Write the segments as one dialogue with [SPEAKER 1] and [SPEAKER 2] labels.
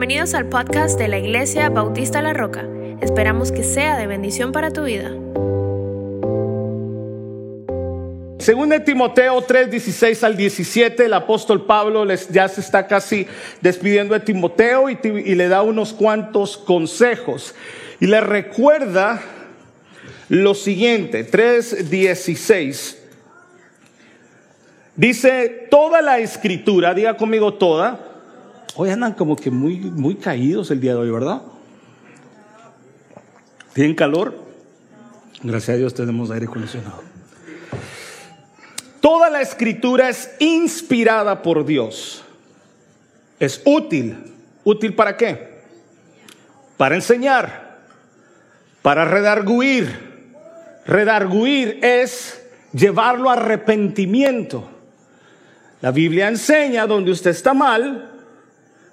[SPEAKER 1] Bienvenidos al podcast de la Iglesia Bautista La Roca. Esperamos que sea de bendición para tu vida.
[SPEAKER 2] Según Timoteo 3, 16 al 17, el apóstol Pablo les, ya se está casi despidiendo de Timoteo y, y le da unos cuantos consejos. Y le recuerda lo siguiente, 3, 16. Dice, toda la escritura, diga conmigo toda. Hoy andan como que muy, muy caídos el día de hoy, ¿verdad? ¿Tienen calor? Gracias a Dios tenemos aire acondicionado. Toda la escritura es inspirada por Dios. Es útil. ¿Útil para qué? Para enseñar, para redarguir. Redarguir es llevarlo a arrepentimiento. La Biblia enseña donde usted está mal,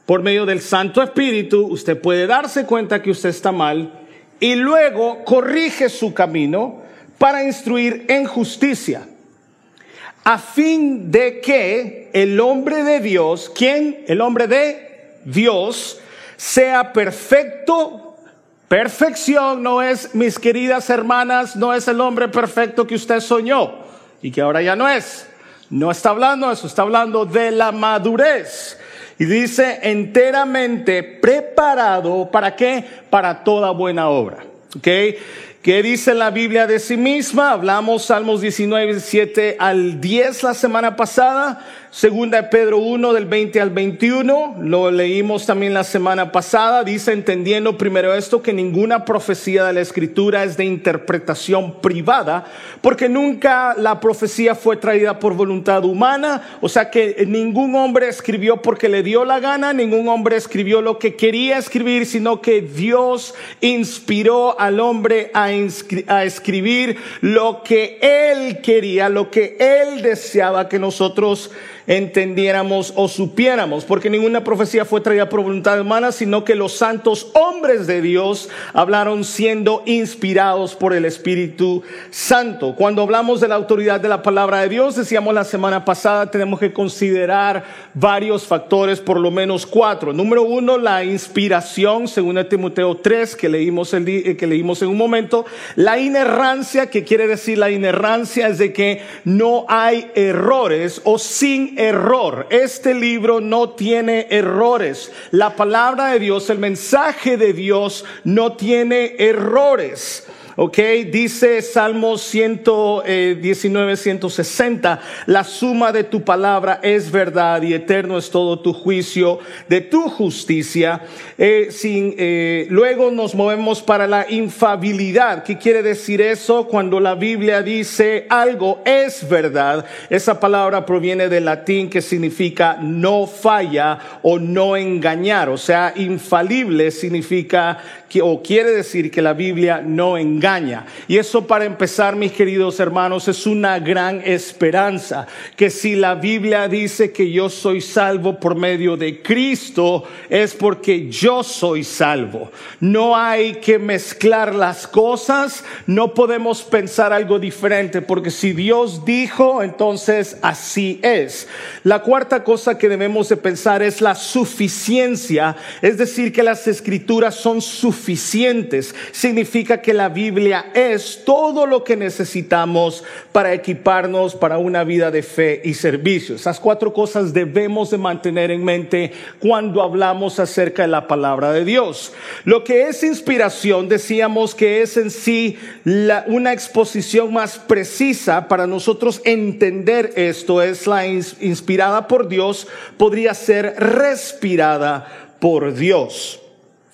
[SPEAKER 2] por medio del Santo Espíritu, usted puede darse cuenta que usted está mal y luego corrige su camino para instruir en justicia, a fin de que el hombre de Dios, ¿quién? El hombre de Dios, sea perfecto. Perfección no es, mis queridas hermanas, no es el hombre perfecto que usted soñó y que ahora ya no es. No está hablando de eso, está hablando de la madurez. Y dice enteramente preparado, ¿para qué? Para toda buena obra. ¿Ok? ¿Qué dice la Biblia de sí misma? Hablamos Salmos 19, 7 al 10 la semana pasada. Segunda de Pedro 1 del 20 al 21, lo leímos también la semana pasada, dice entendiendo primero esto que ninguna profecía de la escritura es de interpretación privada, porque nunca la profecía fue traída por voluntad humana, o sea que ningún hombre escribió porque le dio la gana, ningún hombre escribió lo que quería escribir, sino que Dios inspiró al hombre a, escribir lo que él quería, lo que él deseaba que nosotros entendiéramos o supiéramos, porque ninguna profecía fue traída por voluntad humana, sino que los santos hombres de Dios hablaron siendo inspirados por el Espíritu Santo. Cuando hablamos de la autoridad de la palabra de Dios, decíamos la semana pasada, tenemos que considerar varios factores, por lo menos cuatro. Número uno, la inspiración, según el Timoteo 3, que leímos, el, eh, que leímos en un momento. La inerrancia, que quiere decir la inerrancia, es de que no hay errores o sin error. Este libro no tiene errores. La palabra de Dios, el mensaje de Dios no tiene errores. Ok, dice Salmo 119, 160, la suma de tu palabra es verdad y eterno es todo tu juicio de tu justicia. Eh, sin, eh, luego nos movemos para la infabilidad. ¿Qué quiere decir eso? Cuando la Biblia dice algo es verdad, esa palabra proviene del latín que significa no falla o no engañar. O sea, infalible significa que, o quiere decir que la Biblia no engaña y eso para empezar, mis queridos hermanos, es una gran esperanza, que si la Biblia dice que yo soy salvo por medio de Cristo, es porque yo soy salvo. No hay que mezclar las cosas, no podemos pensar algo diferente, porque si Dios dijo, entonces así es. La cuarta cosa que debemos de pensar es la suficiencia, es decir, que las escrituras son suficientes. Significa que la Biblia es todo lo que necesitamos para equiparnos para una vida de fe y servicio. Esas cuatro cosas debemos de mantener en mente cuando hablamos acerca de la palabra de Dios. Lo que es inspiración, decíamos que es en sí una exposición más precisa para nosotros entender esto, es la inspirada por Dios, podría ser respirada por Dios.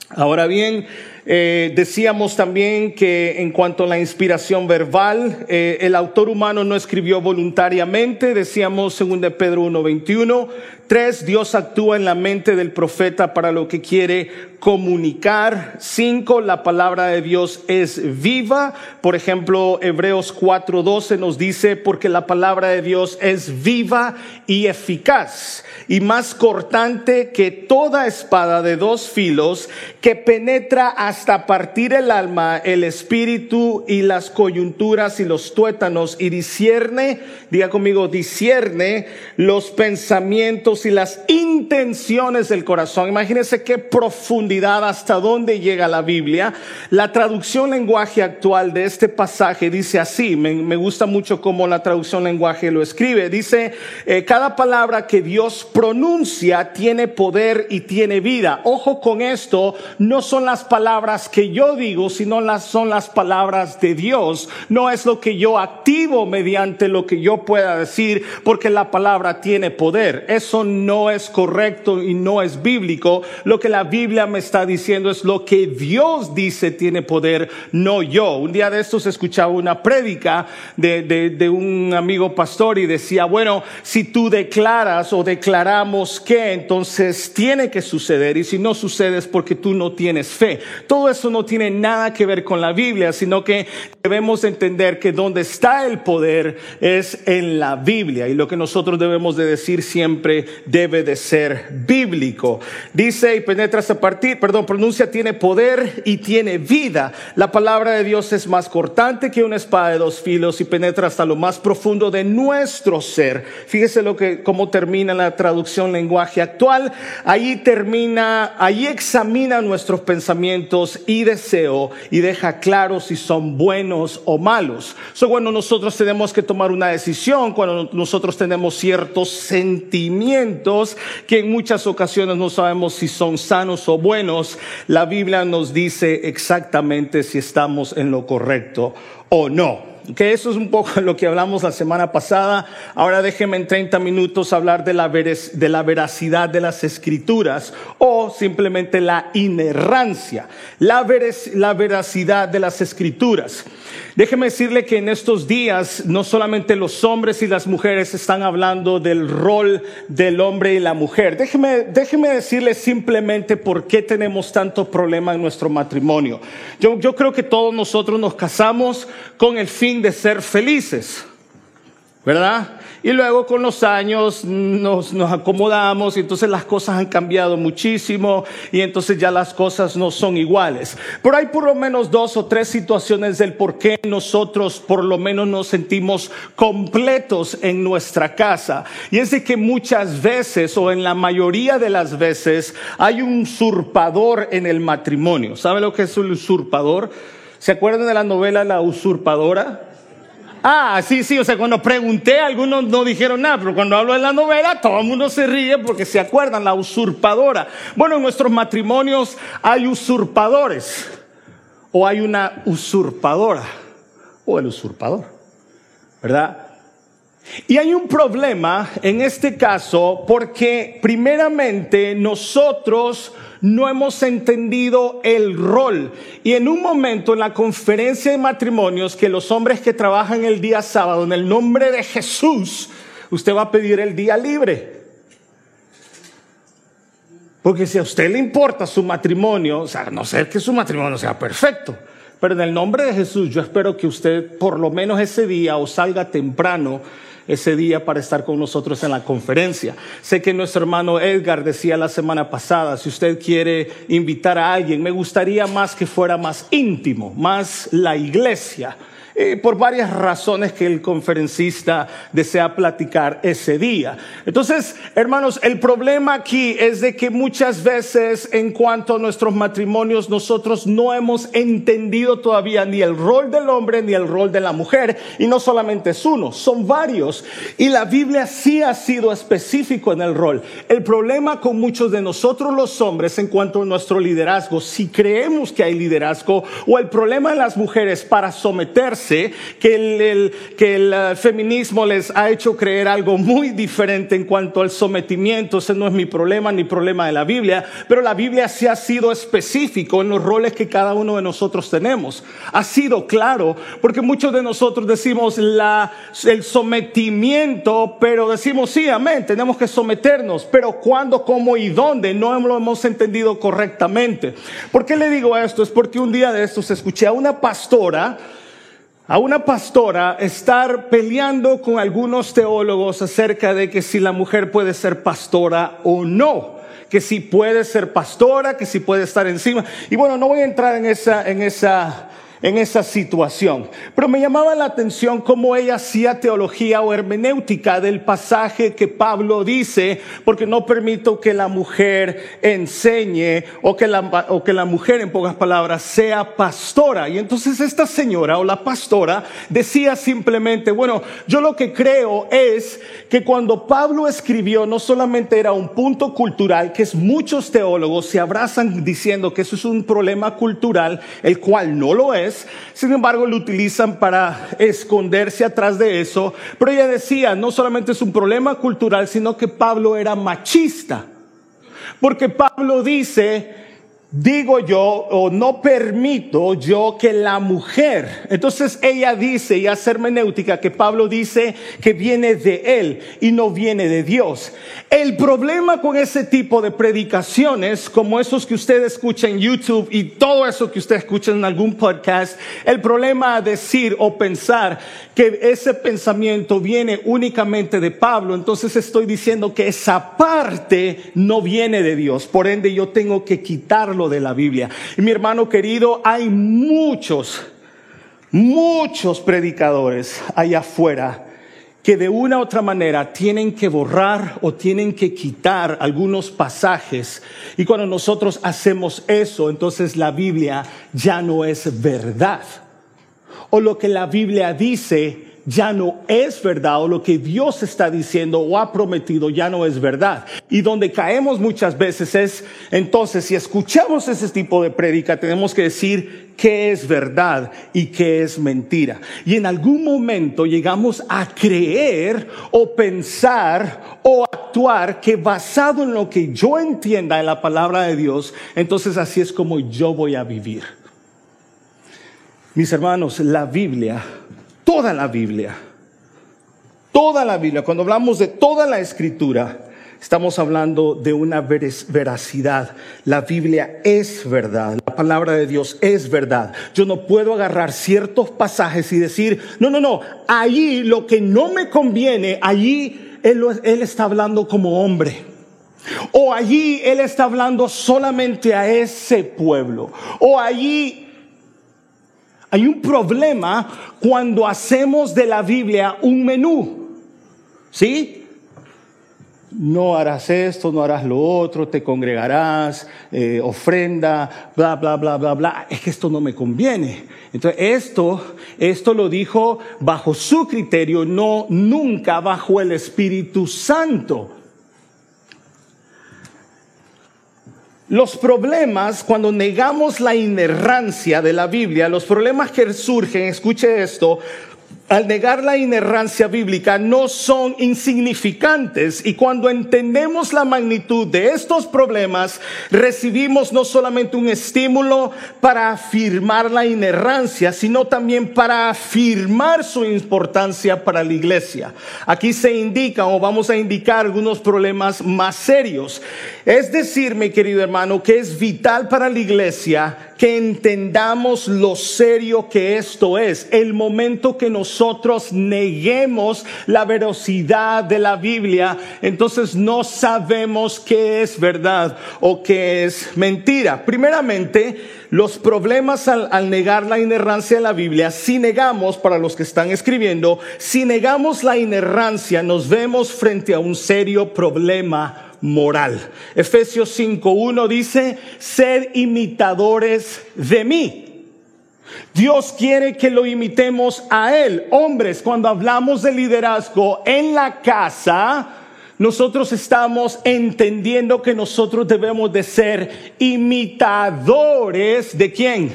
[SPEAKER 2] Ahora bien, eh, decíamos también que en cuanto a la inspiración verbal, eh, el autor humano no escribió voluntariamente, decíamos según de Pedro 1.21. Tres, Dios actúa en la mente del profeta para lo que quiere comunicar. Cinco, la palabra de Dios es viva. Por ejemplo, Hebreos 4.12 nos dice, porque la palabra de Dios es viva y eficaz y más cortante que toda espada de dos filos que penetra hasta partir el alma, el espíritu y las coyunturas y los tuétanos y discierne, diga conmigo, discierne los pensamientos pensamientos y las intenciones del corazón. Imagínense qué profundidad, hasta dónde llega la Biblia. La traducción lenguaje actual de este pasaje dice así, me, gusta mucho cómo la traducción lenguaje lo escribe. Dice, eh, cada palabra que Dios pronuncia tiene poder y tiene vida. Ojo con esto, no son las palabras que yo digo, sino las, son las palabras de Dios. No es lo que yo activo mediante lo que yo pueda decir, porque la palabra tiene poder. Eso no es correcto y no es bíblico. Lo que la Biblia me está diciendo es lo que Dios dice tiene poder, no yo. Un día de estos escuchaba una prédica de, de un amigo pastor y decía, bueno, si tú declaras o declaramos que, entonces tiene que suceder. Y si no sucede es porque tú no tienes fe. Todo eso no tiene nada que ver con la Biblia, sino que debemos entender que donde está el poder es en la Biblia. Y lo que nosotros debemos de decir siempre debe de ser bíblico. Dice y penetra hasta partir, perdón, pronuncia tiene poder y tiene vida. La palabra de Dios es más cortante que una espada de dos filos y penetra hasta lo más profundo de nuestro ser. Fíjese lo que, cómo termina la traducción lenguaje actual. Ahí termina, ahí examina nuestros pensamientos y deseo y deja claro si son buenos o malos. So, bueno, nosotros tenemos que tomar una decisión cuando nosotros tenemos ciertos sentimientos que en muchas ocasiones no sabemos si son sanos o buenos. La Biblia nos dice exactamente si estamos en lo correcto o no que eso es un poco lo que hablamos la semana pasada. Ahora déjenme en 30 minutos hablar de la, de la veracidad de las escrituras o simplemente la inerrancia, la, la veracidad de las escrituras. Déjeme decirle que en estos días no solamente los hombres y las mujeres están hablando del rol del hombre y la mujer. Déjeme, déjeme decirle simplemente por qué tenemos tanto problema en nuestro matrimonio. Yo, yo creo que todos nosotros nos casamos con el fin de ser felices, ¿verdad? Y luego con los años nos, nos, acomodamos y entonces las cosas han cambiado muchísimo y entonces ya las cosas no son iguales. Pero hay por lo menos dos o tres situaciones del por qué nosotros por lo menos nos sentimos completos en nuestra casa. Y es de que muchas veces o en la mayoría de las veces hay un usurpador en el matrimonio. ¿Sabe lo que es un usurpador? ¿Se acuerdan de la novela La usurpadora? Ah, sí, sí, o sea, cuando pregunté, algunos no dijeron nada, pero cuando hablo de la novela, todo el mundo se ríe porque se acuerdan, la usurpadora. Bueno, en nuestros matrimonios hay usurpadores, o hay una usurpadora, o el usurpador, ¿verdad? Y hay un problema en este caso porque primeramente nosotros no hemos entendido el rol. Y en un momento en la conferencia de matrimonios que los hombres que trabajan el día sábado en el nombre de Jesús, usted va a pedir el día libre. Porque si a usted le importa su matrimonio, o sea, no sé que su matrimonio sea perfecto, pero en el nombre de Jesús yo espero que usted por lo menos ese día o salga temprano ese día para estar con nosotros en la conferencia. Sé que nuestro hermano Edgar decía la semana pasada, si usted quiere invitar a alguien, me gustaría más que fuera más íntimo, más la iglesia eh, por varias razones que el conferencista desea platicar ese día. Entonces, hermanos, el problema aquí es de que muchas veces en cuanto a nuestros matrimonios nosotros no hemos entendido todavía ni el rol del hombre ni el rol de la mujer. Y no solamente es uno, son varios. Y la Biblia sí ha sido específico en el rol. El problema con muchos de nosotros los hombres en cuanto a nuestro liderazgo, si creemos que hay liderazgo, o el problema de las mujeres para someterse, que el, que el uh, feminismo les ha hecho creer algo muy diferente en cuanto al sometimiento. Ese no es mi problema ni problema de la Biblia, pero la Biblia sí ha sido específico en los roles que cada uno de nosotros tenemos. Ha sido claro, porque muchos de nosotros decimos la, el sometimiento, pero decimos sí, amén, tenemos que someternos, pero cuándo, cómo y dónde no lo hemos entendido correctamente. ¿Por qué le digo esto? Es porque un día de estos escuché a una pastora a una pastora estar peleando con algunos teólogos acerca de que si la mujer puede ser pastora o no, que si puede ser pastora, que si puede estar encima. Y bueno, no voy a entrar en esa, en esa, en esa situación. Pero me llamaba la atención cómo ella hacía teología o hermenéutica del pasaje que Pablo dice, porque no permito que la mujer enseñe o que la, o que la mujer, en pocas palabras, sea pastora. Y entonces esta señora o la pastora decía simplemente, bueno, yo lo que creo es que cuando Pablo escribió no solamente era un punto cultural, que es muchos teólogos se abrazan diciendo que eso es un problema cultural, el cual no lo es, sin embargo lo utilizan para esconderse atrás de eso. Pero ella decía, no solamente es un problema cultural, sino que Pablo era machista. Porque Pablo dice, digo yo o no permito yo que la mujer, entonces ella dice y hace hermenéutica que Pablo dice que viene de él y no viene de Dios. El problema con ese tipo de predicaciones, como esos que usted escucha en YouTube y todo eso que usted escucha en algún podcast, el problema a decir o pensar que ese pensamiento viene únicamente de Pablo, entonces estoy diciendo que esa parte no viene de Dios, por ende yo tengo que quitarlo de la Biblia. Y mi hermano querido, hay muchos, muchos predicadores allá afuera que de una u otra manera tienen que borrar o tienen que quitar algunos pasajes. Y cuando nosotros hacemos eso, entonces la Biblia ya no es verdad. O lo que la Biblia dice ya no es verdad o lo que Dios está diciendo o ha prometido ya no es verdad. Y donde caemos muchas veces es, entonces, si escuchamos ese tipo de prédica, tenemos que decir qué es verdad y qué es mentira. Y en algún momento llegamos a creer o pensar o actuar que basado en lo que yo entienda en la palabra de Dios, entonces así es como yo voy a vivir. Mis hermanos, la Biblia toda la Biblia. Toda la Biblia. Cuando hablamos de toda la escritura, estamos hablando de una veracidad. La Biblia es verdad. La palabra de Dios es verdad. Yo no puedo agarrar ciertos pasajes y decir, no, no, no, allí lo que no me conviene, allí él, él está hablando como hombre. O allí Él está hablando solamente a ese pueblo. O allí hay un problema cuando hacemos de la Biblia un menú. ¿Sí? No harás esto, no harás lo otro, te congregarás, eh, ofrenda, bla, bla, bla, bla, bla. Es que esto no me conviene. Entonces, esto, esto lo dijo bajo su criterio, no nunca bajo el Espíritu Santo. Los problemas, cuando negamos la inerrancia de la Biblia, los problemas que surgen, escuche esto, al negar la inerrancia bíblica no son insignificantes y cuando entendemos la magnitud de estos problemas recibimos no solamente un estímulo para afirmar la inerrancia sino también para afirmar su importancia para la iglesia. Aquí se indica o vamos a indicar algunos problemas más serios. Es decir, mi querido hermano, que es vital para la iglesia que entendamos lo serio que esto es. El momento que nosotros neguemos la velocidad de la Biblia, entonces no sabemos qué es verdad o qué es mentira. Primeramente, los problemas al, al, negar la inerrancia de la Biblia, si negamos, para los que están escribiendo, si negamos la inerrancia, nos vemos frente a un serio problema moral. Efesios 5.1 dice, ser imitadores de mí. Dios quiere que lo imitemos a Él. Hombres, cuando hablamos de liderazgo en la casa, nosotros estamos entendiendo que nosotros debemos de ser imitadores de quién?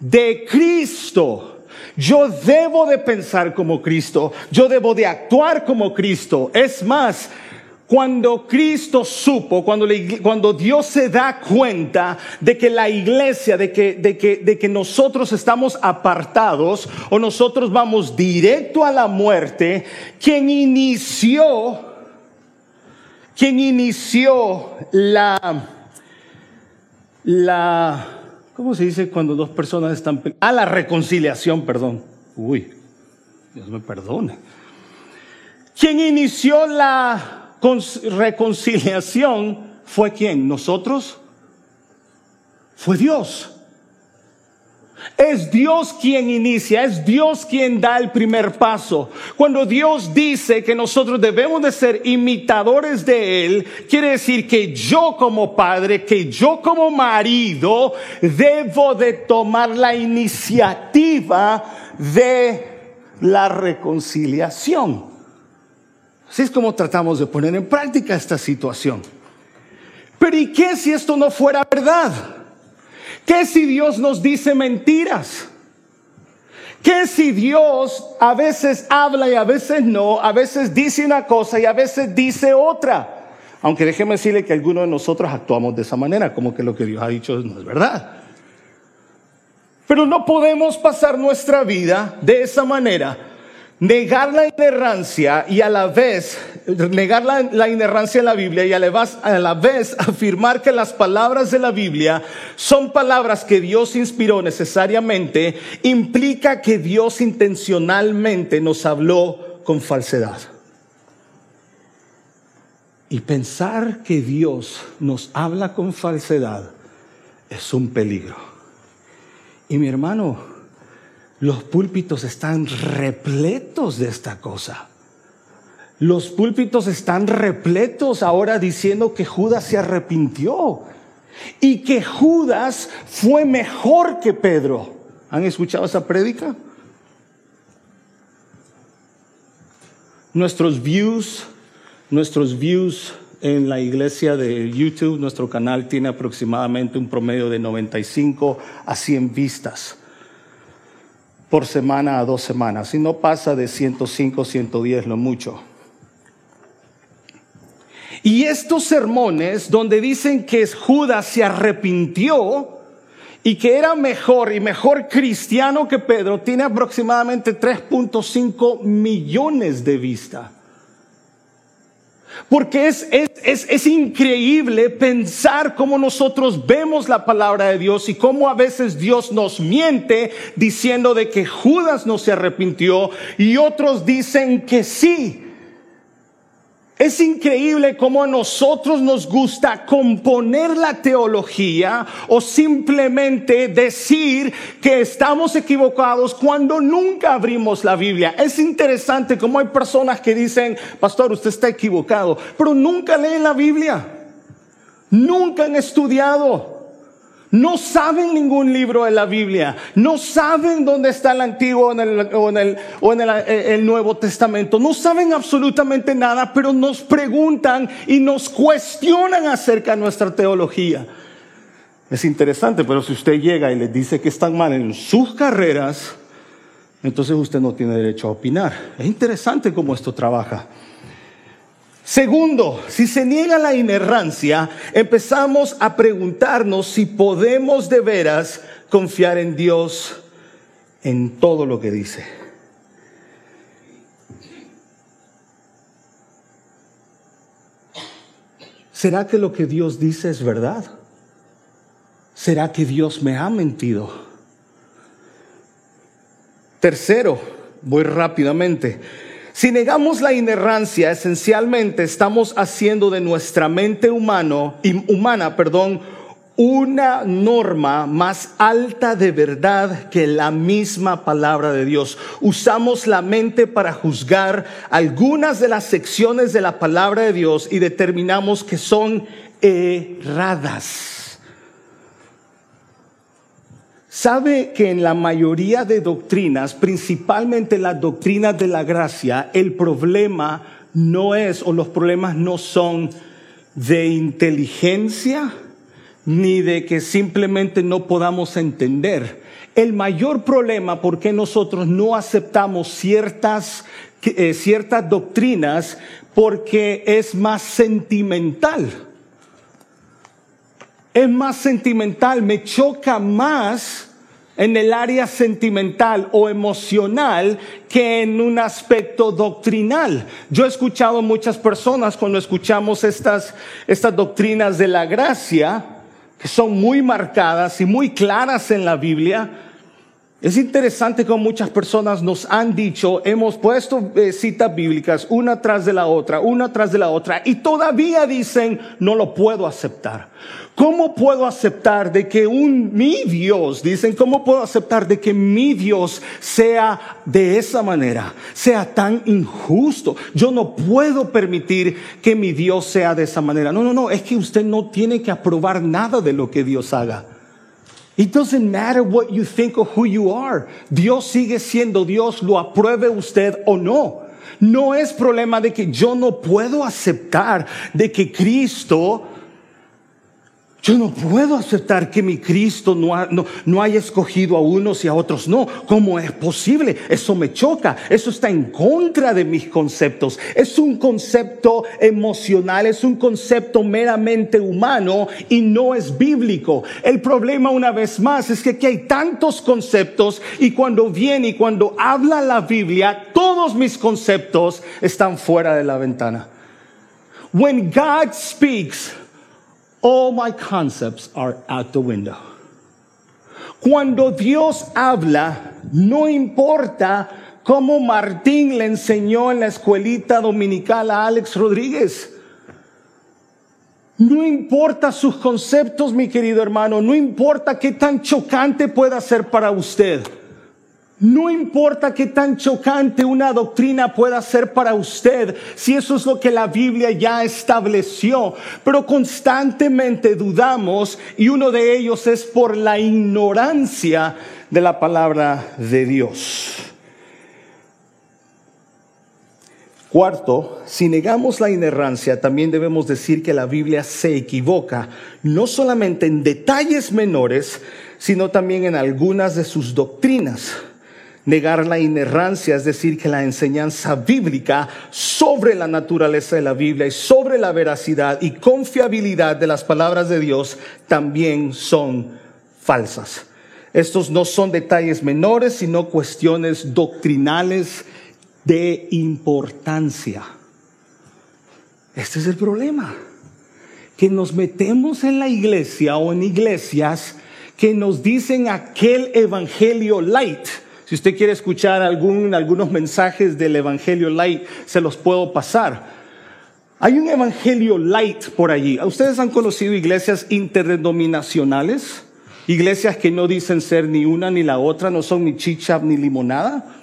[SPEAKER 2] De Cristo. Yo debo de pensar como Cristo, yo debo de actuar como Cristo. Es más, cuando Cristo supo, cuando, cuando, Dios se da cuenta de que la iglesia, de que, de, que, de que nosotros estamos apartados o nosotros vamos directo a la muerte, quien inició, quien inició la, la, ¿cómo se dice cuando dos personas están, a la reconciliación, perdón. Uy, Dios me perdone. Quien inició la reconciliación fue quién? ¿Nosotros? Fue Dios. Es Dios quien inicia, es Dios quien da el primer paso. Cuando Dios dice que nosotros debemos de ser imitadores de Él, quiere decir que yo como padre, que yo como marido, debo de tomar la iniciativa de la reconciliación. Así es como tratamos de poner en práctica esta situación. Pero ¿y qué si esto no fuera verdad? ¿Qué si Dios nos dice mentiras? ¿Qué si Dios a veces habla y a veces no? A veces dice una cosa y a veces dice otra. Aunque déjeme decirle que algunos de nosotros actuamos de esa manera, como que lo que Dios ha dicho no es verdad. Pero no podemos pasar nuestra vida de esa manera negar la inerrancia y a la vez, negar la, inerrancia en la Biblia y a la vez afirmar que las palabras de la Biblia son palabras que Dios inspiró necesariamente, implica que Dios intencionalmente nos habló con falsedad. Y pensar que Dios nos habla con falsedad es un peligro. Y mi hermano, los púlpitos están repletos de esta cosa. Los púlpitos están repletos ahora diciendo que Judas se arrepintió y que Judas fue mejor que Pedro. ¿Han escuchado esa prédica? Nuestros views, nuestros views en la iglesia de YouTube, nuestro canal tiene aproximadamente un promedio de 95 a 100 vistas por semana a dos semanas. Y no pasa de 105, 110 lo mucho. Y estos sermones donde dicen que Judas se arrepintió y que era mejor y mejor cristiano que Pedro, tiene aproximadamente 3.5 millones de vistas. Porque es, es, es, increíble pensar cómo nosotros vemos la palabra de Dios y cómo a veces Dios nos miente diciendo de que Judas no se arrepintió y otros dicen que sí. Es increíble cómo a nosotros nos gusta componer la teología o simplemente decir que estamos equivocados cuando nunca abrimos la Biblia. Es interesante cómo hay personas que dicen, pastor, usted está equivocado, pero nunca leen la Biblia. Nunca han estudiado. No saben ningún libro de la Biblia, no saben dónde está el Antiguo o en, el, o en, eh, el, Nuevo Testamento, no saben absolutamente nada, pero nos preguntan y nos cuestionan acerca de nuestra teología. Es interesante, pero si usted llega y les dice que están mal en sus carreras, entonces usted no tiene derecho a opinar. Es interesante cómo esto trabaja. Segundo, si se niega la inerrancia, empezamos a preguntarnos si podemos de veras confiar en Dios en todo lo que dice. ¿Será que lo que Dios dice es verdad? ¿Será que Dios me ha mentido? Tercero, voy rápidamente. Si negamos la inerrancia, esencialmente estamos haciendo de nuestra mente humano, humana, perdón, una norma más alta de verdad que la misma palabra de Dios. Usamos la mente para juzgar algunas de las secciones de la palabra de Dios y determinamos que son erradas. Sabe que en la mayoría de doctrinas, principalmente las doctrinas de la gracia, el problema no es o los problemas no son de inteligencia ni de que simplemente no podamos entender. El mayor problema por qué nosotros no aceptamos ciertas, eh, ciertas doctrinas porque es más sentimental. Es más sentimental, me choca más en el área sentimental o emocional que en un aspecto doctrinal. Yo he escuchado muchas personas cuando escuchamos estas, estas doctrinas de la gracia, que son muy marcadas y muy claras en la Biblia, Es interesante como muchas personas nos han dicho, hemos puesto eh, citas bíblicas una tras de la otra, una tras de la otra, y todavía dicen, no lo puedo aceptar. ¿Cómo puedo aceptar de que un mi Dios, dicen, cómo puedo aceptar de que mi Dios sea de esa manera, sea tan injusto? Yo no puedo permitir que mi Dios sea de esa manera. No, no, no, es que usted no tiene que aprobar nada de lo que Dios haga. It doesn't matter what you think or who you are. Dios sigue siendo Dios, lo apruebe usted o no. No es problema de que yo no puedo aceptar de que Cristo yo no puedo aceptar que mi Cristo no, no, haya escogido a unos y a otros no. ¿Cómo es posible? Eso me choca. Eso está en contra de mis conceptos. Es un concepto emocional, es un concepto meramente humano y no es bíblico. El problema una vez más es que aquí hay tantos conceptos y cuando viene y cuando habla la Biblia, todos mis conceptos están fuera de la ventana. When God speaks, all my concepts are out the window. Cuando Dios habla, no importa cómo Martín le enseñó en la escuelita dominical a Alex Rodríguez. No importa sus conceptos, mi querido hermano, no importa qué tan chocante pueda ser para usted. No importa qué tan chocante una doctrina pueda ser para usted, si eso es lo que la Biblia ya estableció, pero constantemente dudamos y uno de ellos es por la ignorancia de la palabra de Dios. Cuarto, si negamos la inerrancia, también debemos decir que la Biblia se equivoca, no solamente en detalles menores, sino también en algunas de sus doctrinas negar la inerrancia, es decir, que la enseñanza bíblica sobre la naturaleza de la Biblia y sobre la veracidad y confiabilidad de las palabras de Dios también son falsas. Estos no son detalles menores, sino cuestiones doctrinales de importancia. Este es el problema, que nos metemos en la iglesia o en iglesias que nos dicen aquel evangelio light, si usted quiere escuchar algún, algunos mensajes del Evangelio Light, se los puedo pasar. Hay un Evangelio Light por allí. ¿Ustedes han conocido iglesias interdenominacionales? Iglesias que no dicen ser ni una ni la otra, no son ni chicha ni limonada.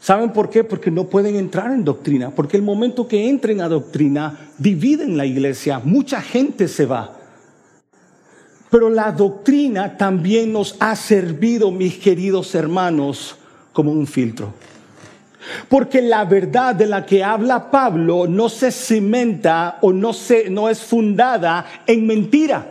[SPEAKER 2] ¿Saben por qué? Porque no pueden entrar en doctrina. Porque el momento que entren a doctrina, dividen la iglesia. Mucha gente se va. Pero la doctrina también nos ha servido, mis queridos hermanos, como un filtro. Porque la verdad de la que habla Pablo no se cimenta o no, se, no es fundada en mentira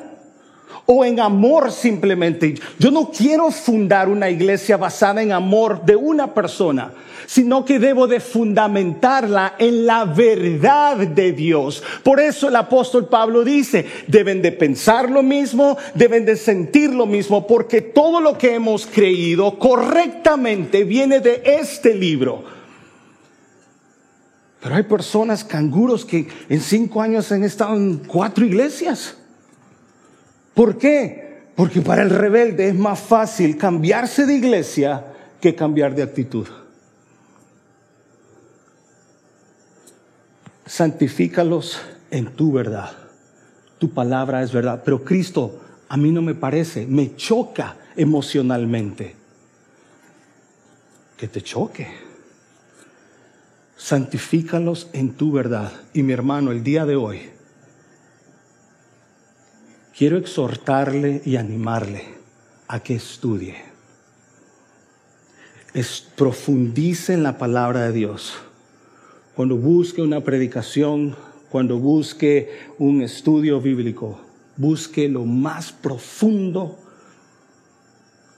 [SPEAKER 2] o en amor simplemente. Yo no quiero fundar una iglesia basada en amor de una persona sino que debo de fundamentarla en la verdad de Dios. Por eso el apóstol Pablo dice, deben de pensar lo mismo, deben de sentir lo mismo, porque todo lo que hemos creído correctamente viene de este libro. Pero hay personas canguros que en cinco años han estado en cuatro iglesias. ¿Por qué? Porque para el rebelde es más fácil cambiarse de iglesia que cambiar de actitud. Santifícalos en tu verdad. Tu palabra es verdad. Pero Cristo, a mí no me parece, me choca emocionalmente. Que te choque. Santifícalos en tu verdad. Y mi hermano, el día de hoy, quiero exhortarle y animarle a que estudie. Es, profundice en la palabra de Dios cuando busque una predicación, cuando busque un estudio bíblico, busque lo más profundo,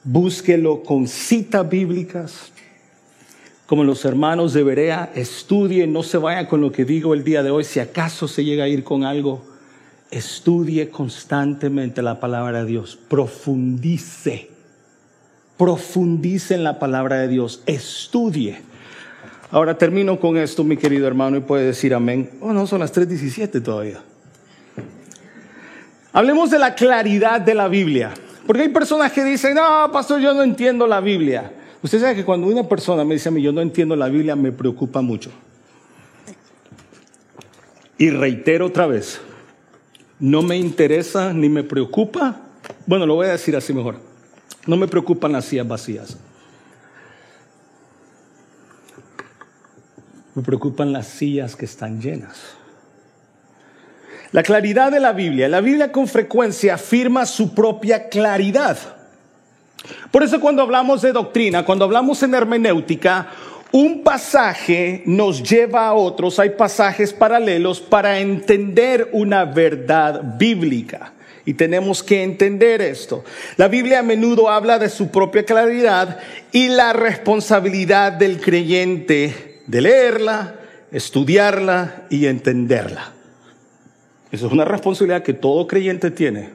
[SPEAKER 2] búsquelo con citas bíblicas. Como los hermanos de Berea, estudie, no se vaya con lo que digo el día de hoy, si acaso se llega a ir con algo, estudie constantemente la palabra de Dios, profundice, profundice en la palabra de Dios, estudie. Ahora termino con esto, mi querido hermano, y puede decir amén. Oh, no, son las 3.17 todavía. Hablemos de la claridad de la Biblia. Porque hay personas que dicen, no, pastor, yo no entiendo la Biblia. Usted sabe que cuando una persona me dice a mí, yo no entiendo la Biblia, me preocupa mucho. Y reitero otra vez, no me interesa ni me preocupa, bueno, lo voy a decir así mejor, no me preocupan las sillas vacías. Me preocupan las sillas que están llenas. La claridad de la Biblia. La Biblia con frecuencia afirma su propia claridad. Por eso cuando hablamos de doctrina, cuando hablamos en hermenéutica, un pasaje nos lleva a otros, hay pasajes paralelos para entender una verdad bíblica. Y tenemos que entender esto. La Biblia a menudo habla de su propia claridad y la responsabilidad del creyente de leerla, estudiarla y entenderla. Esa es una responsabilidad que todo creyente tiene.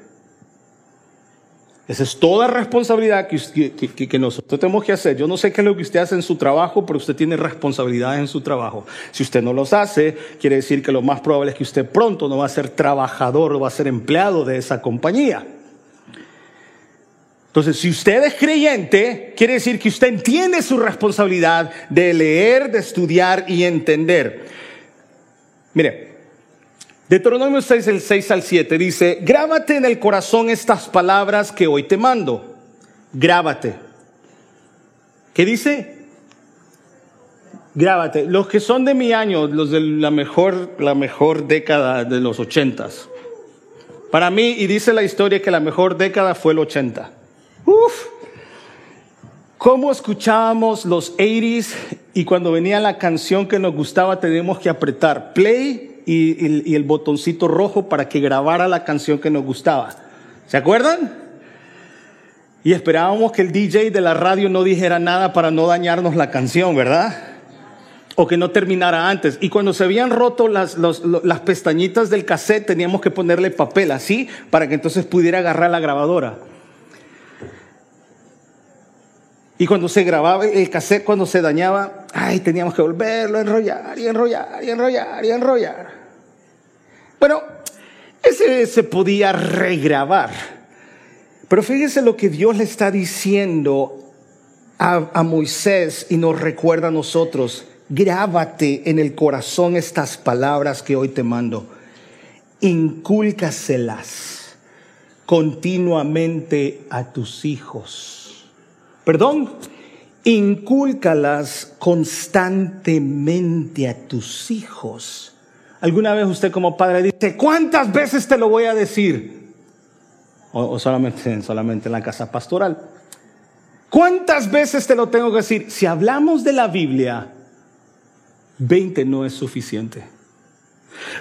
[SPEAKER 2] Esa es toda responsabilidad que, nosotros tenemos que hacer. Yo no sé qué es lo que usted hace en su trabajo, pero usted tiene responsabilidades en su trabajo. Si usted no los hace, quiere decir que lo más probable es que usted pronto no va a ser trabajador o va a ser empleado de esa compañía. Entonces, si usted es creyente, quiere decir que usted entiende su responsabilidad de leer, de estudiar y entender. Mire, Deuteronomio 6, el 6 al 7 dice, grábate en el corazón estas palabras que hoy te mando. Grábate. ¿Qué dice? Grábate. Los que son de mi año, los de la mejor, la mejor década de los ochentas. Para mí, y dice la historia que la mejor década fue el 80. Uf. ¿Cómo escuchábamos los 80s y cuando venía la canción que nos gustaba teníamos que apretar play y, el botoncito rojo para que grabara la canción que nos gustaba. ¿Se acuerdan? Y esperábamos que el DJ de la radio no dijera nada para no dañarnos la canción, ¿verdad? O que no terminara antes. Y cuando se habían roto las, pestañitas del cassette, teníamos que ponerle papel así para que entonces pudiera agarrar la grabadora. Y cuando se grababa el cassette, cuando se dañaba, ay, teníamos que volverlo a enrollar y enrollar y enrollar y enrollar. Bueno, ese se podía regrabar. Pero fíjese lo que Dios le está diciendo a, Moisés y nos recuerda a nosotros. Grábate en el corazón estas palabras que hoy te mando. Incúlcaselas continuamente a tus hijos. Perdón, incúlcalas constantemente a tus hijos. ¿Alguna vez usted como padre dice, ¿cuántas veces te lo voy a decir? O, solamente, solamente en la casa pastoral. ¿Cuántas veces te lo tengo que decir? Si hablamos de la Biblia, 20 no es suficiente.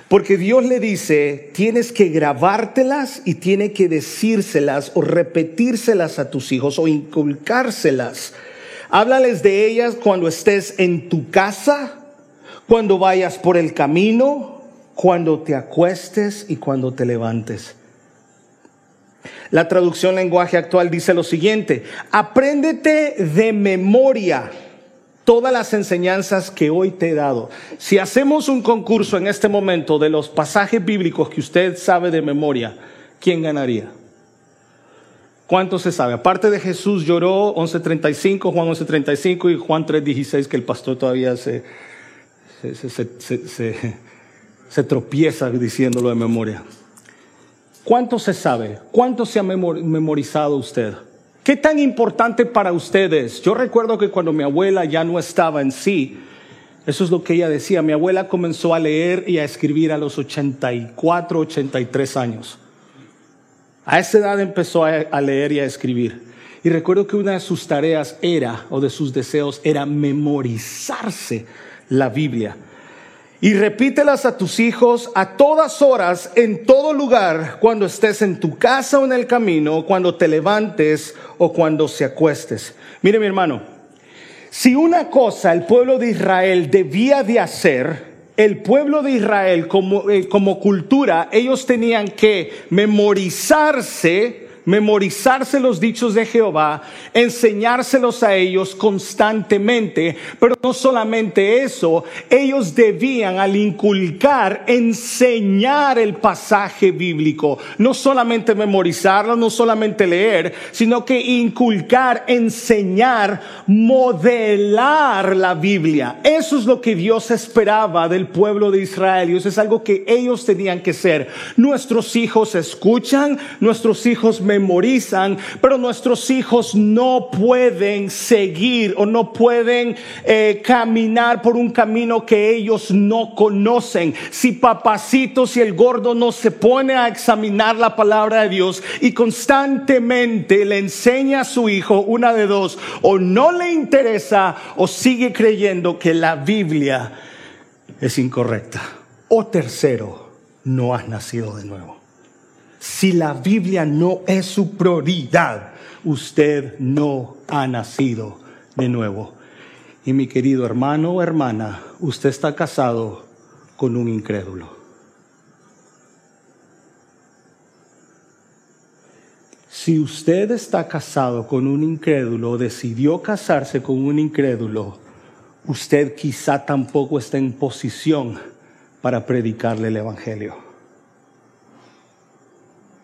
[SPEAKER 2] Porque Dios le dice, tienes que grabártelas y tiene que decírselas o repetírselas a tus hijos o inculcárselas. Háblales de ellas cuando estés en tu casa, cuando vayas por el camino, cuando te acuestes y cuando te levantes. La traducción lenguaje actual dice lo siguiente, apréndete de memoria todas las enseñanzas que hoy te he dado. Si hacemos un concurso en este momento de los pasajes bíblicos que usted sabe de memoria, ¿quién ganaría? ¿Cuánto se sabe? Aparte de Jesús lloró 11.35, Juan 11.35 y Juan 3.16 que el pastor todavía se, se, tropieza diciéndolo de memoria. ¿Cuánto se sabe? ¿Cuánto se ha memorizado usted? ¿Qué tan importante para ustedes? Yo recuerdo que cuando mi abuela ya no estaba en sí, eso es lo que ella decía, mi abuela comenzó a leer y a escribir a los 84, 83 años. A esa edad empezó a leer y a escribir. Y recuerdo que una de sus tareas era, o de sus deseos, era memorizarse la Biblia. Y repítelas a tus hijos a todas horas, en todo lugar, cuando estés en tu casa o en el camino, cuando te levantes o cuando se acuestes. Mire mi hermano, si una cosa el pueblo de Israel debía de hacer, el pueblo de Israel como, eh, como cultura, ellos tenían que memorizarse memorizarse los dichos de Jehová, enseñárselos a ellos constantemente, pero no solamente eso, ellos debían al inculcar, enseñar el pasaje bíblico, no solamente memorizarlo, no solamente leer, sino que inculcar, enseñar, modelar la Biblia. Eso es lo que Dios esperaba del pueblo de Israel y eso es algo que ellos tenían que ser. Nuestros hijos escuchan, nuestros hijos memorizan, pero nuestros hijos no pueden seguir o no pueden eh, caminar por un camino que ellos no conocen. Si papacito, si el gordo no se pone a examinar la palabra de Dios y constantemente le enseña a su hijo una de dos, o no le interesa o sigue creyendo que la Biblia es incorrecta. O tercero, no has nacido de nuevo. Si la Biblia no es su prioridad, usted no ha nacido de nuevo. Y mi querido hermano o hermana, usted está casado con un incrédulo. Si usted está casado con un incrédulo decidió casarse con un incrédulo, usted quizá tampoco está en posición para predicarle el Evangelio.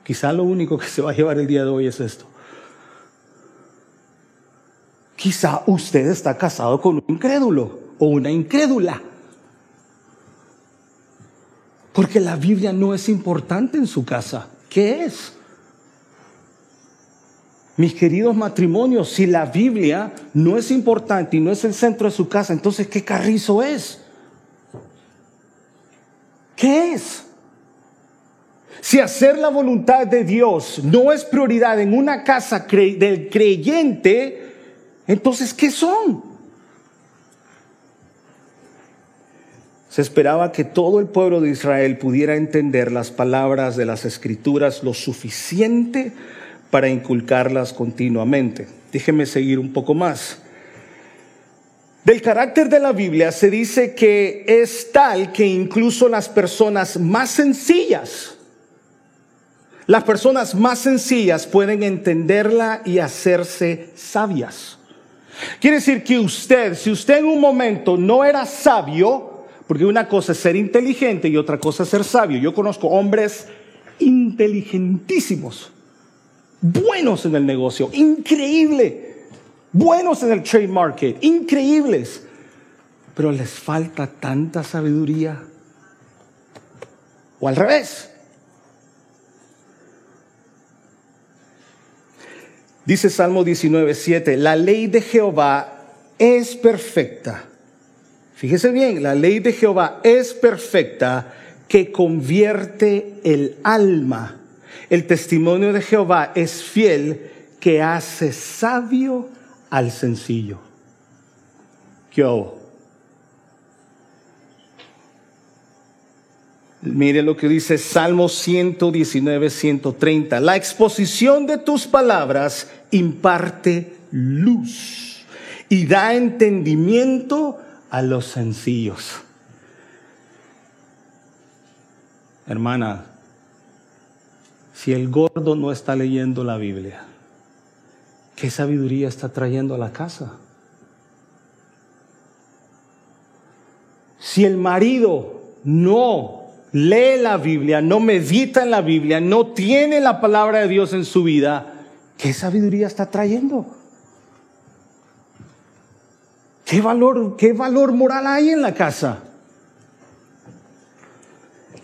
[SPEAKER 2] Quizá lo único que se va a llevar el día de hoy es esto. Quizá usted está casado con un incrédulo o una incrédula. Porque la Biblia no es importante en su casa. ¿Qué es? Mis queridos matrimonios, si la Biblia no es importante y no es el centro de su casa, entonces ¿qué carrizo es? ¿Qué es? Si hacer la voluntad de Dios no es prioridad en una casa del creyente, entonces ¿qué son? Se esperaba que todo el pueblo de Israel pudiera entender las palabras de las escrituras lo suficiente para inculcarlas continuamente. Déjeme seguir un poco más. Del carácter de la Biblia se dice que es tal que incluso las personas más sencillas, las personas más sencillas pueden entenderla y hacerse sabias. Quiere decir que usted, si usted en un momento no era sabio, porque una cosa es ser inteligente y otra cosa es ser sabio. Yo conozco hombres inteligentísimos, buenos en el negocio, increíble, buenos en el trade market, increíbles, pero les falta tanta sabiduría. O al revés, Dice Salmo 19, 7, la ley de Jehová es perfecta. Fíjese bien, la ley de Jehová es perfecta que convierte el alma. El testimonio de Jehová es fiel que hace sabio al sencillo. ¿Qué Mire lo que dice Salmo 119, 130. La exposición de tus palabras imparte luz y da entendimiento a los sencillos. Hermana, si el gordo no está leyendo la Biblia, ¿qué sabiduría está trayendo a la casa? Si el marido no lee la Biblia, no medita en la Biblia, no tiene la palabra de Dios en su vida, ¿qué sabiduría está trayendo? ¿Qué valor, qué valor moral hay en la casa?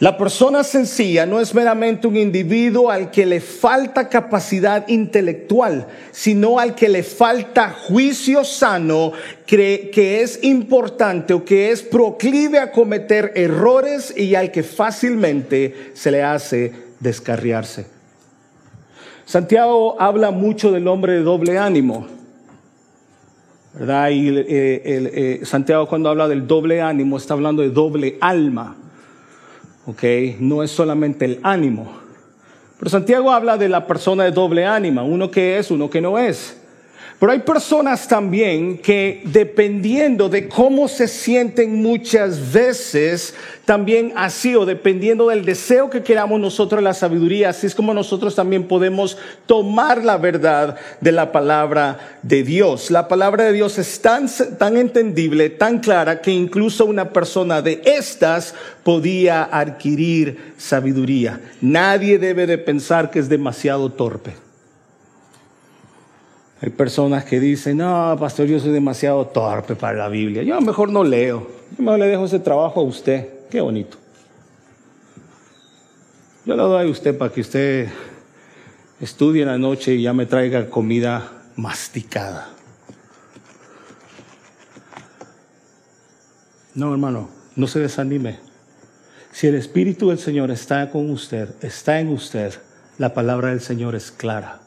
[SPEAKER 2] La persona sencilla no es meramente un individuo al que le falta capacidad intelectual, sino al que le falta juicio sano, que es importante o que es proclive a cometer errores y al que fácilmente se le hace descarriarse. Santiago habla mucho del hombre de doble ánimo. ¿verdad? Y eh, eh, Santiago cuando habla del doble ánimo está hablando de doble alma. ¿Ok? No es solamente el ánimo. Pero Santiago habla de la persona de doble ánima, uno que es, uno que no es. Pero hay personas también que dependiendo de cómo se sienten muchas veces, también así o dependiendo del deseo que queramos nosotros la sabiduría, así es como nosotros también podemos tomar la verdad de la palabra de Dios. La palabra de Dios es tan, tan entendible, tan clara, que incluso una persona de estas podía adquirir sabiduría. Nadie debe de pensar que es demasiado torpe. Hay personas que dicen, no, pastor, yo soy demasiado torpe para la Biblia. Yo mejor no leo. Yo mejor le dejo ese trabajo a usted. Qué bonito. Yo lo doy a usted para que usted estudie en la noche y ya me traiga comida masticada. No, hermano, no se desanime. Si el Espíritu del Señor está con usted, está en usted, la palabra del Señor es clara.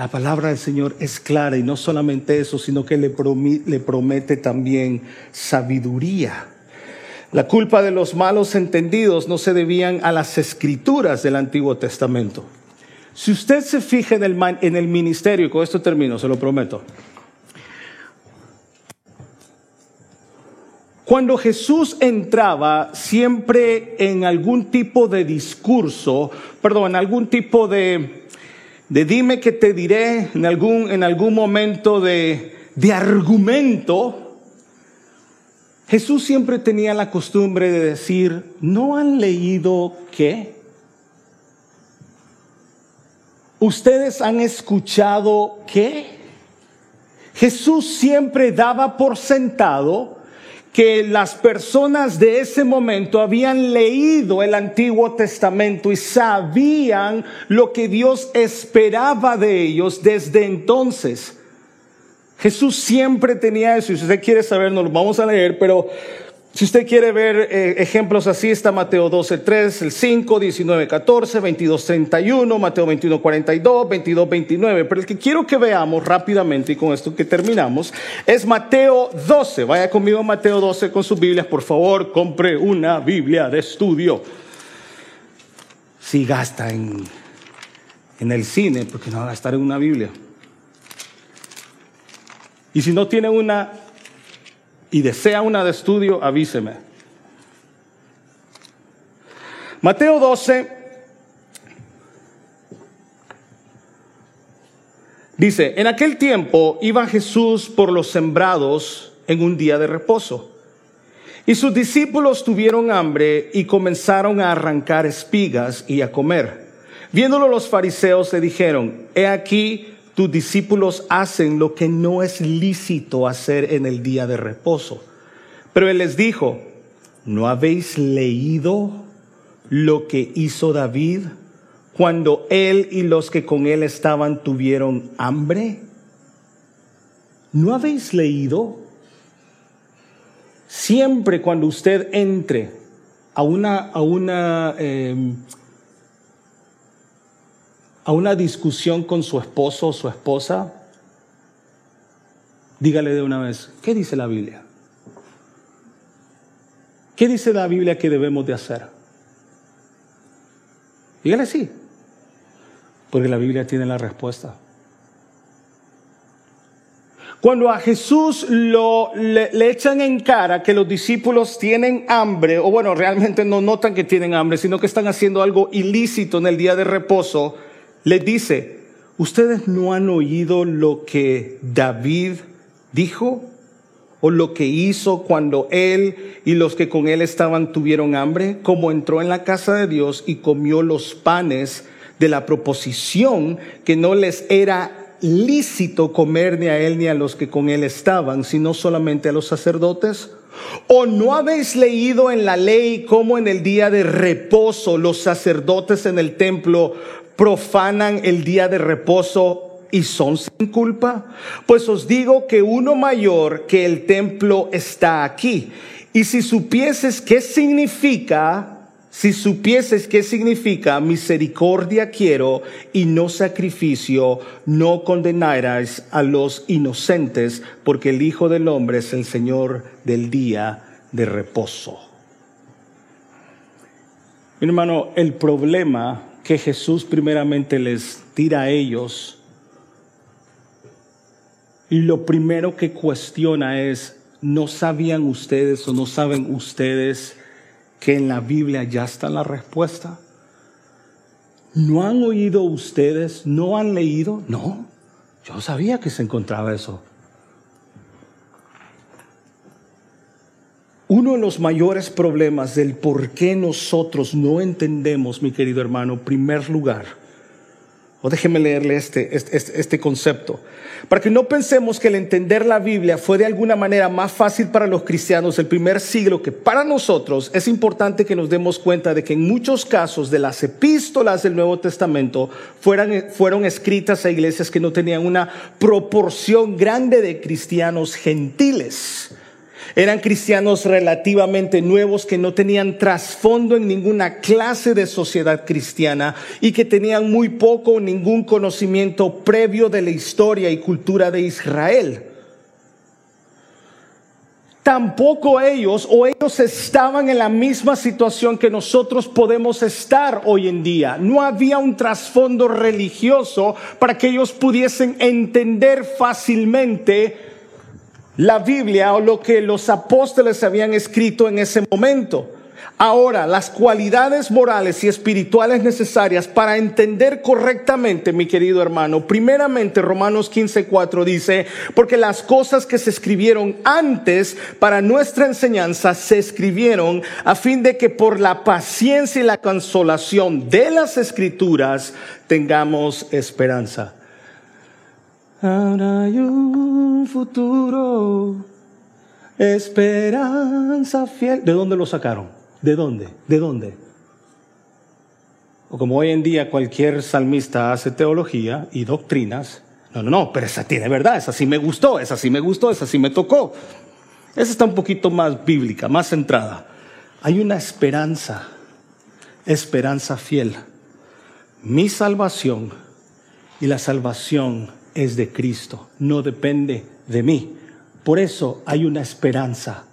[SPEAKER 2] La palabra del Señor es clara y no solamente eso, sino que le, promete también sabiduría. La culpa de los malos entendidos no se debían a las escrituras del Antiguo Testamento. Si usted se fija en el, en el ministerio, y con esto termino, se lo prometo. Cuando Jesús entraba siempre en algún tipo de discurso, perdón, en algún tipo de, de dime que te diré en algún, en algún momento de, de argumento, Jesús siempre tenía la costumbre de decir, ¿no han leído qué? ¿Ustedes han escuchado qué? Jesús siempre daba por sentado que las personas de ese momento habían leído el Antiguo Testamento y sabían lo que Dios esperaba de ellos desde entonces. Jesús siempre tenía eso y si usted quiere saber, nos lo vamos a leer, pero si usted quiere ver eh, ejemplos así, está Mateo 12, 3, el 5, 19, 14, 22, 31, Mateo 21, 42, 22, 29. Pero el que quiero que veamos rápidamente y con esto que terminamos es Mateo 12. Vaya conmigo a Mateo 12 con sus Biblias, por favor, compre una Biblia de estudio. Si gasta en, en el cine, porque no va a gastar en una Biblia. Y si no tiene una, y desea una de estudio, avíseme. Mateo 12 dice, en aquel tiempo iba Jesús por los sembrados en un día de reposo. Y sus discípulos tuvieron hambre y comenzaron a arrancar espigas y a comer. Viéndolo los fariseos le dijeron, he aquí tus discípulos hacen lo que no es lícito hacer en el día de reposo. Pero él les dijo, ¿no habéis leído lo que hizo David cuando él y los que con él estaban tuvieron hambre? ¿No habéis leído? Siempre cuando usted entre a una, a una em, a una discusión con su esposo o su esposa, dígale de una vez, ¿qué dice la Biblia? ¿Qué dice la Biblia que debemos de hacer? Dígale sí, porque la Biblia tiene la respuesta. Cuando a Jesús lo, le, le, echan en cara que los discípulos tienen hambre, o bueno, realmente no notan que tienen hambre, sino que están haciendo algo ilícito en el día de reposo, le dice, ¿ustedes no han oído lo que David dijo? ¿O lo que hizo cuando él y los que con él estaban tuvieron hambre? Como entró en la casa de Dios y comió los panes de la proposición que no les era lícito comer ni a él ni a los que con él estaban, sino solamente a los sacerdotes? ¿O no habéis leído en la ley cómo en el día de reposo los sacerdotes en el templo profanan el día de reposo y son sin culpa? Pues os digo que uno mayor que el templo está aquí. Y si supieses qué significa, si supieses qué significa misericordia quiero y no sacrificio, no condenaráis a los inocentes, porque el Hijo del Hombre es el Señor del día de reposo. Mi hermano, el problema que Jesús primeramente les tira a ellos Y lo primero que cuestiona es, ¿no sabían ustedes o no saben ustedes que en la Biblia ya está la respuesta? ¿No han oído ustedes? ¿No han leído? No, yo sabía que se encontraba eso. Uno de los mayores problemas del por qué nosotros no entendemos, mi querido hermano, primer lugar, o déjeme leerle este, este, este, este, concepto. Para que no pensemos que el entender la Biblia fue de alguna manera más fácil para los cristianos del primer siglo que para nosotros, es importante que nos demos cuenta de que en muchos casos de las epístolas del Nuevo Testamento fueron, fueron escritas a iglesias que no tenían una proporción grande de cristianos gentiles. Eran cristianos relativamente nuevos que no tenían trasfondo en ninguna clase de sociedad cristiana y que tenían muy poco o ningún conocimiento previo de la historia y cultura de Israel. Tampoco ellos o ellos estaban en la misma situación que nosotros podemos estar hoy en día. No había un trasfondo religioso para que ellos pudiesen entender fácilmente la Biblia o lo que los apóstoles habían escrito en ese momento. Ahora, las cualidades morales y espirituales necesarias para entender correctamente, mi querido hermano, primeramente Romanos 15:4 dice, porque las cosas que se escribieron antes para nuestra enseñanza se escribieron a fin de que por la paciencia y la consolación de las escrituras tengamos esperanza. Ahora hay un futuro, esperanza fiel. ¿De dónde lo sacaron? ¿De dónde? ¿De dónde? O como hoy en día cualquier salmista hace teología y doctrinas. No, no, no, pero esa tiene verdad, esa sí me gustó, esa sí me gustó, esa sí me tocó. Esa está un poquito más bíblica, más centrada. Hay una esperanza, esperanza fiel. Mi salvación y la salvación es de Cristo, no depende de mí. Por eso hay una esperanza.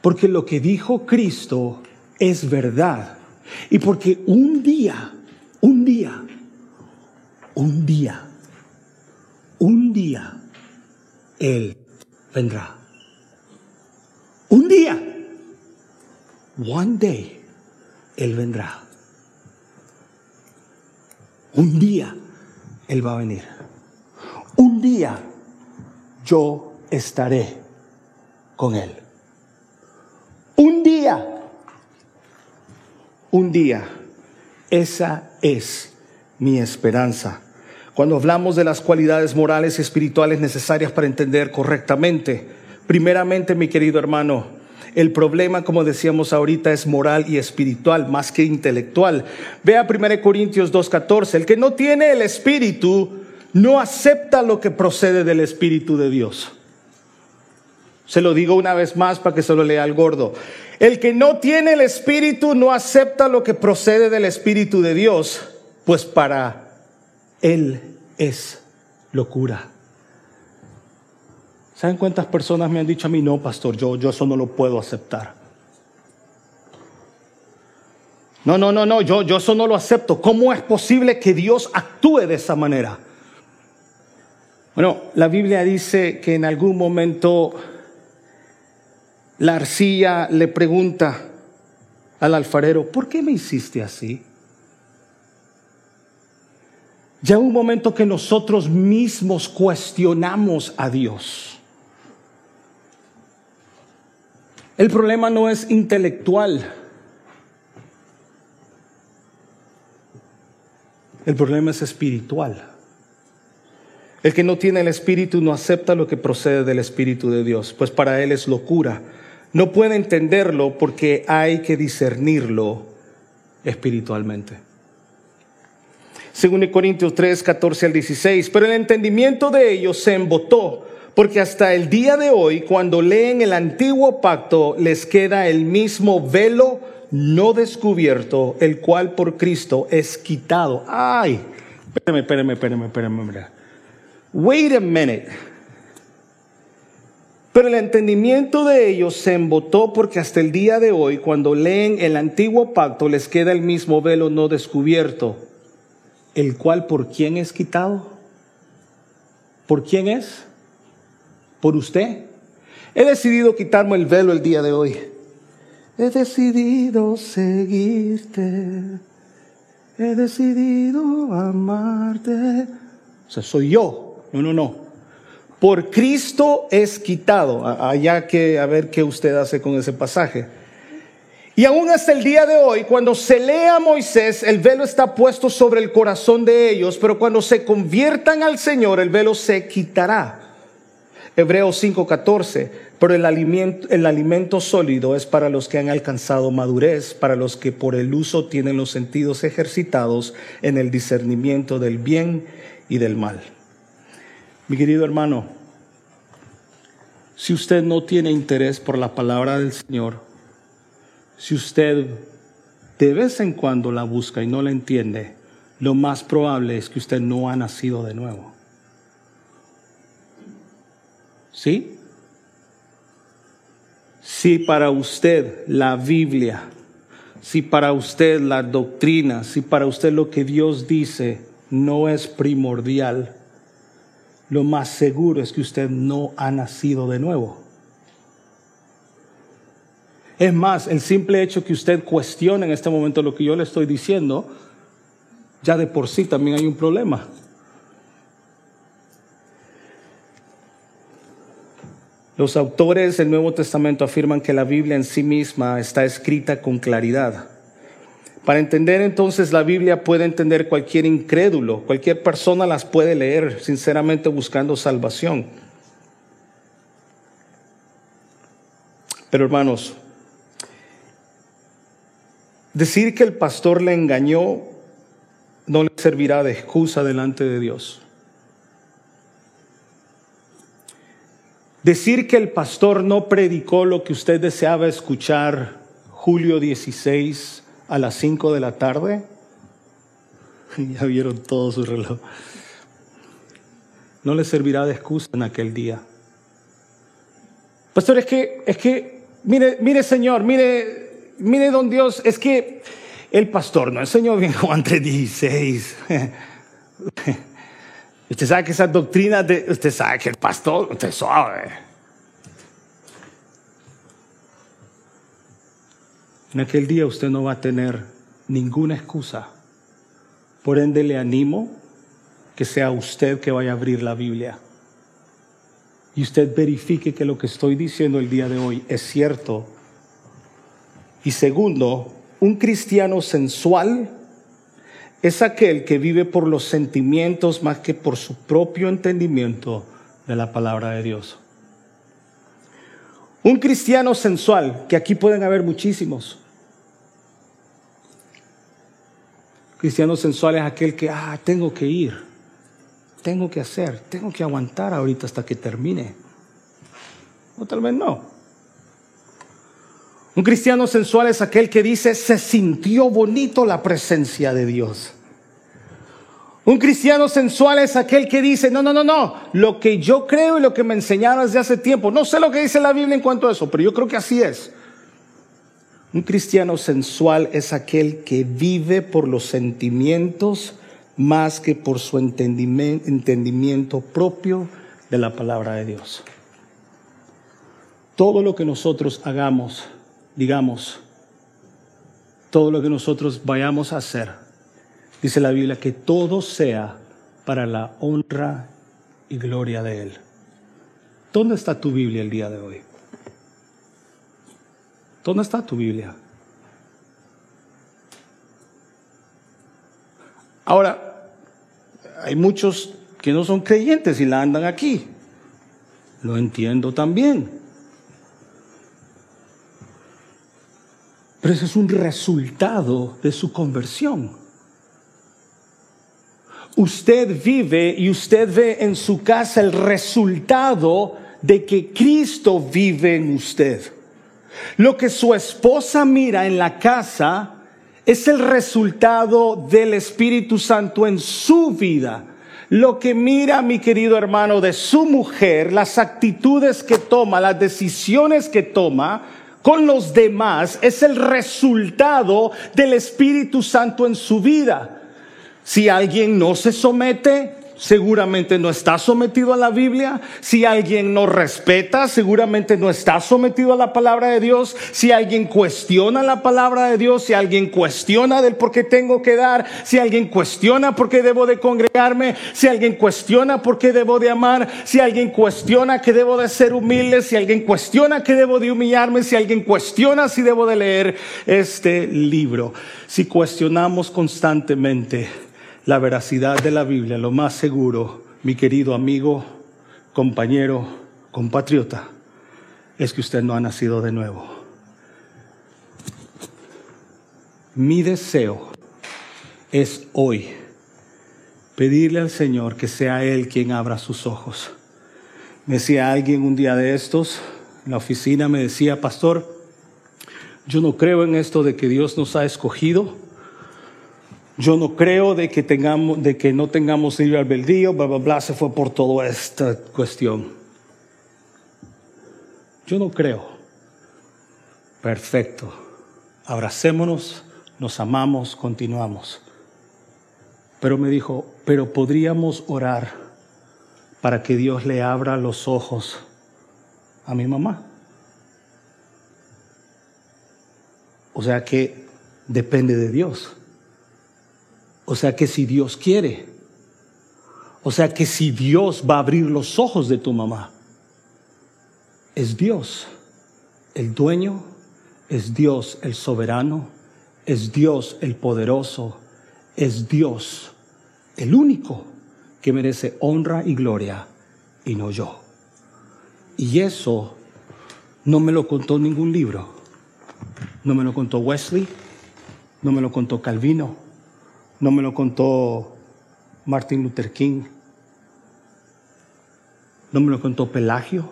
[SPEAKER 2] Porque lo que dijo Cristo es verdad. Y porque un día, un día, un día, un día, Él vendrá. Un día, one day, Él vendrá. Un día, Él va a venir un día yo estaré con Él. Un día, un día, esa es mi esperanza. Cuando hablamos de las cualidades morales y espirituales necesarias para entender correctamente, primeramente, mi querido hermano, el problema, como decíamos ahorita, es moral y espiritual, más que intelectual. Vea 1 Corintios 2.14, el que no tiene el espíritu no acepta lo que procede del Espíritu de Dios. Se lo digo una vez más para que se lo lea al gordo. El que no tiene el Espíritu no acepta lo que procede del Espíritu de Dios, pues para él es locura. ¿Saben cuántas personas me han dicho a mí, no, pastor, yo, yo eso no lo puedo aceptar? No, no, no, no, yo, yo eso no lo acepto. ¿Cómo es posible que Dios actúe de esa manera? Bueno, la Biblia dice que en algún momento la arcilla le pregunta al alfarero, ¿por qué me hiciste así? Ya un momento que nosotros mismos cuestionamos a Dios. El problema no es intelectual. El problema es espiritual. El que no tiene el Espíritu no acepta lo que procede del Espíritu de Dios, pues para él es locura. No puede entenderlo porque hay que discernirlo espiritualmente. Según Corintios 3, 14 al 16, pero el entendimiento de ellos se embotó, porque hasta el día de hoy, cuando leen el antiguo pacto, les queda el mismo velo no descubierto, el cual por Cristo es quitado. Ay, espérame, espérame, espérame, espérame. Wait a minute. Pero el entendimiento de ellos se embotó porque hasta el día de hoy, cuando leen el antiguo pacto, les queda el mismo velo no descubierto, el cual por quién es quitado? ¿Por quién es? ¿Por usted? He decidido quitarme el velo el día de hoy. He decidido seguirte. He decidido amarte. O sea, soy yo. No, no, no. Por Cristo es quitado. Allá que a ver qué usted hace con ese pasaje. Y aún hasta el día de hoy, cuando se lee a Moisés, el velo está puesto sobre el corazón de ellos, pero cuando se conviertan al Señor, el velo se quitará. Hebreos 5:14, pero el alimento, el alimento sólido es para los que han alcanzado madurez, para los que por el uso tienen los sentidos ejercitados en el discernimiento del bien y del mal. Mi querido hermano, si usted no tiene interés por la palabra del Señor, si usted de vez en cuando la busca y no la entiende, lo más probable es que usted no ha nacido de nuevo. ¿Sí? Si para usted la Biblia, si para usted la doctrina, si para usted lo que Dios dice no es primordial, lo más seguro es que usted no ha nacido de nuevo. Es más, el simple hecho que usted cuestione en este momento lo que yo le estoy diciendo, ya de por sí también hay un problema. Los autores del Nuevo Testamento afirman que la Biblia en sí misma está escrita con claridad. Para entender entonces la Biblia puede entender cualquier incrédulo, cualquier persona las puede leer sinceramente buscando salvación. Pero hermanos, Decir que el pastor le engañó no le servirá de excusa delante de Dios. Decir que el pastor no predicó lo que usted deseaba escuchar julio 16 a las 5 de la tarde. Ya vieron todo su reloj. No le servirá de excusa en aquel día. Pastor, es que, es que, mire, mire Señor, mire, mire, don Dios, es que el pastor no enseñó bien Juan 3.16. usted sabe que esa doctrina de, usted sabe que el pastor, usted sabe. En aquel día usted no va a tener ninguna excusa. Por ende le animo que sea usted que vaya a abrir la Biblia. Y usted verifique que lo que estoy diciendo el día de hoy es cierto y segundo, un cristiano sensual es aquel que vive por los sentimientos más que por su propio entendimiento de la palabra de Dios. Un cristiano sensual, que aquí pueden haber muchísimos. Cristiano sensual es aquel que, ah, tengo que ir, tengo que hacer, tengo que aguantar ahorita hasta que termine. O tal vez no. Un cristiano sensual es aquel que dice, se sintió bonito la presencia de Dios. Un cristiano sensual es aquel que dice, no, no, no, no, lo que yo creo y lo que me enseñaron desde hace tiempo, no sé lo que dice la Biblia en cuanto a eso, pero yo creo que así es. Un cristiano sensual es aquel que vive por los sentimientos más que por su entendimiento propio de la palabra de Dios. Todo lo que nosotros hagamos digamos, todo lo que nosotros vayamos a hacer, dice la Biblia, que todo sea para la honra y gloria de Él. ¿Dónde está tu Biblia el día de hoy? ¿Dónde está tu Biblia? Ahora, hay muchos que no son creyentes y la andan aquí. Lo entiendo también. Pero ese es un resultado de su conversión. Usted vive y usted ve en su casa el resultado de que Cristo vive en usted. Lo que su esposa mira en la casa es el resultado del Espíritu Santo en su vida. Lo que mira, mi querido hermano, de su mujer, las actitudes que toma, las decisiones que toma, con los demás es el resultado del Espíritu Santo en su vida. Si alguien no se somete, seguramente no está sometido a la Biblia. Si alguien no respeta, seguramente no está sometido a la palabra de Dios. Si alguien cuestiona la palabra de Dios, si alguien cuestiona del por qué tengo que dar, si alguien cuestiona por qué debo de congregarme, si alguien cuestiona por qué debo de amar, si alguien cuestiona que debo de ser humilde, si alguien cuestiona que debo de humillarme, si alguien cuestiona si debo de leer este libro. Si cuestionamos constantemente, la veracidad de la Biblia, lo más seguro, mi querido amigo, compañero, compatriota, es que usted no ha nacido de nuevo. Mi deseo es hoy pedirle al Señor que sea Él quien abra sus ojos. Me decía alguien un día de estos, en la oficina, me decía, pastor, yo no creo en esto de que Dios nos ha escogido yo no creo de que, tengamos, de que no tengamos libre albedrío, bla, bla, bla, se fue por toda esta cuestión. Yo no creo. Perfecto. Abracémonos, nos amamos, continuamos. Pero me dijo, pero podríamos orar para que Dios le abra los ojos a mi mamá. O sea que depende de Dios. O sea que si Dios quiere, o sea que si Dios va a abrir los ojos de tu mamá, es Dios el dueño, es Dios el soberano, es Dios el poderoso, es Dios el único que merece honra y gloria y no yo. Y eso no me lo contó ningún libro. No me lo contó Wesley, no me lo contó Calvino, no me lo contó Martin Luther King. No me lo contó Pelagio.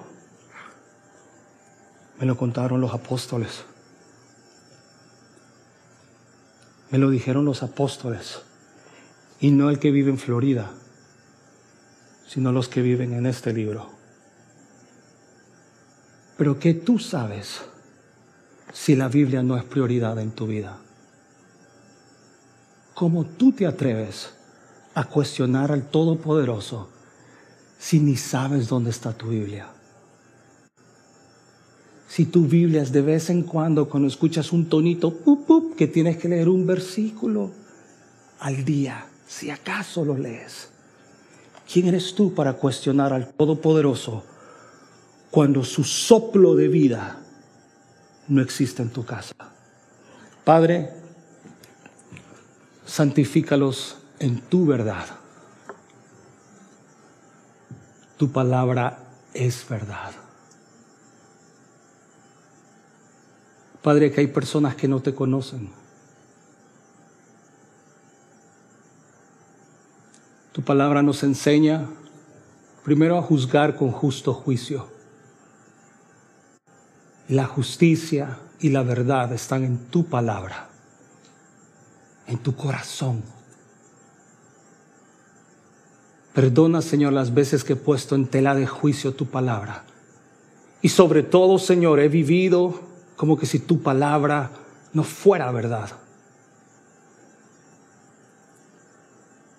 [SPEAKER 2] Me lo contaron los apóstoles. Me lo dijeron los apóstoles. Y no el que vive en Florida, sino los que viven en este libro. Pero ¿qué tú sabes si la Biblia no es prioridad en tu vida? ¿Cómo tú te atreves a cuestionar al Todopoderoso si ni sabes dónde está tu Biblia? Si tu Biblia es de vez en cuando, cuando escuchas un tonito, que tienes que leer un versículo al día, si acaso lo lees. ¿Quién eres tú para cuestionar al Todopoderoso cuando su soplo de vida no existe en tu casa? Padre, santifícalos en tu verdad. Tu palabra es verdad. Padre, que hay personas que no te conocen. Tu palabra nos enseña primero a juzgar con justo juicio. La justicia y la verdad están en tu palabra en tu corazón. Perdona, Señor, las veces que he puesto en tela de juicio tu palabra. Y sobre todo, Señor, he vivido como que si tu palabra no fuera verdad.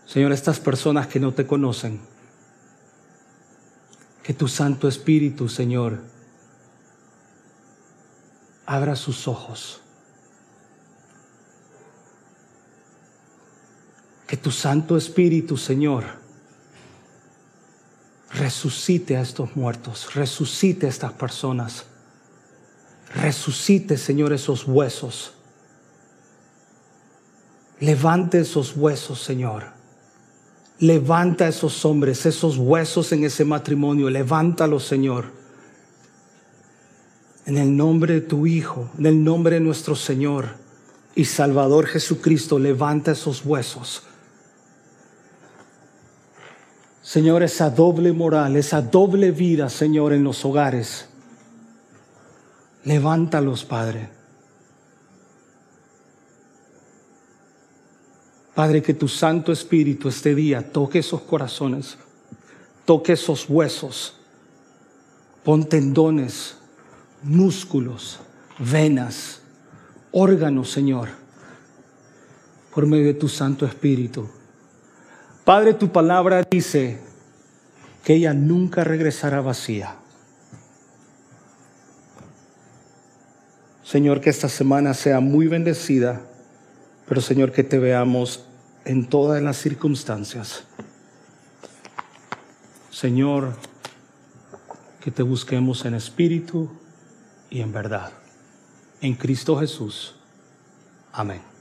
[SPEAKER 2] Señor, estas personas que no te conocen, que tu Santo Espíritu, Señor, abra sus ojos Que tu Santo Espíritu, Señor, resucite a estos muertos, resucite a estas personas, resucite, Señor, esos huesos. Levante esos huesos, Señor. Levanta esos hombres, esos huesos en ese matrimonio. Levántalos, Señor. En el nombre de tu Hijo, en el nombre de nuestro Señor y Salvador Jesucristo, levanta esos huesos Señor, esa doble moral, esa doble vida, Señor, en los hogares. Levántalos, Padre. Padre, que tu Santo Espíritu este día toque esos corazones, toque esos huesos, pon tendones, músculos, venas, órganos, Señor, por medio de tu Santo Espíritu Padre, tu palabra dice que ella nunca regresará vacía. Señor, que esta semana sea muy bendecida, pero Señor, que te veamos en todas las circunstancias. Señor, que te busquemos en espíritu y en verdad. En Cristo Jesús. Amén.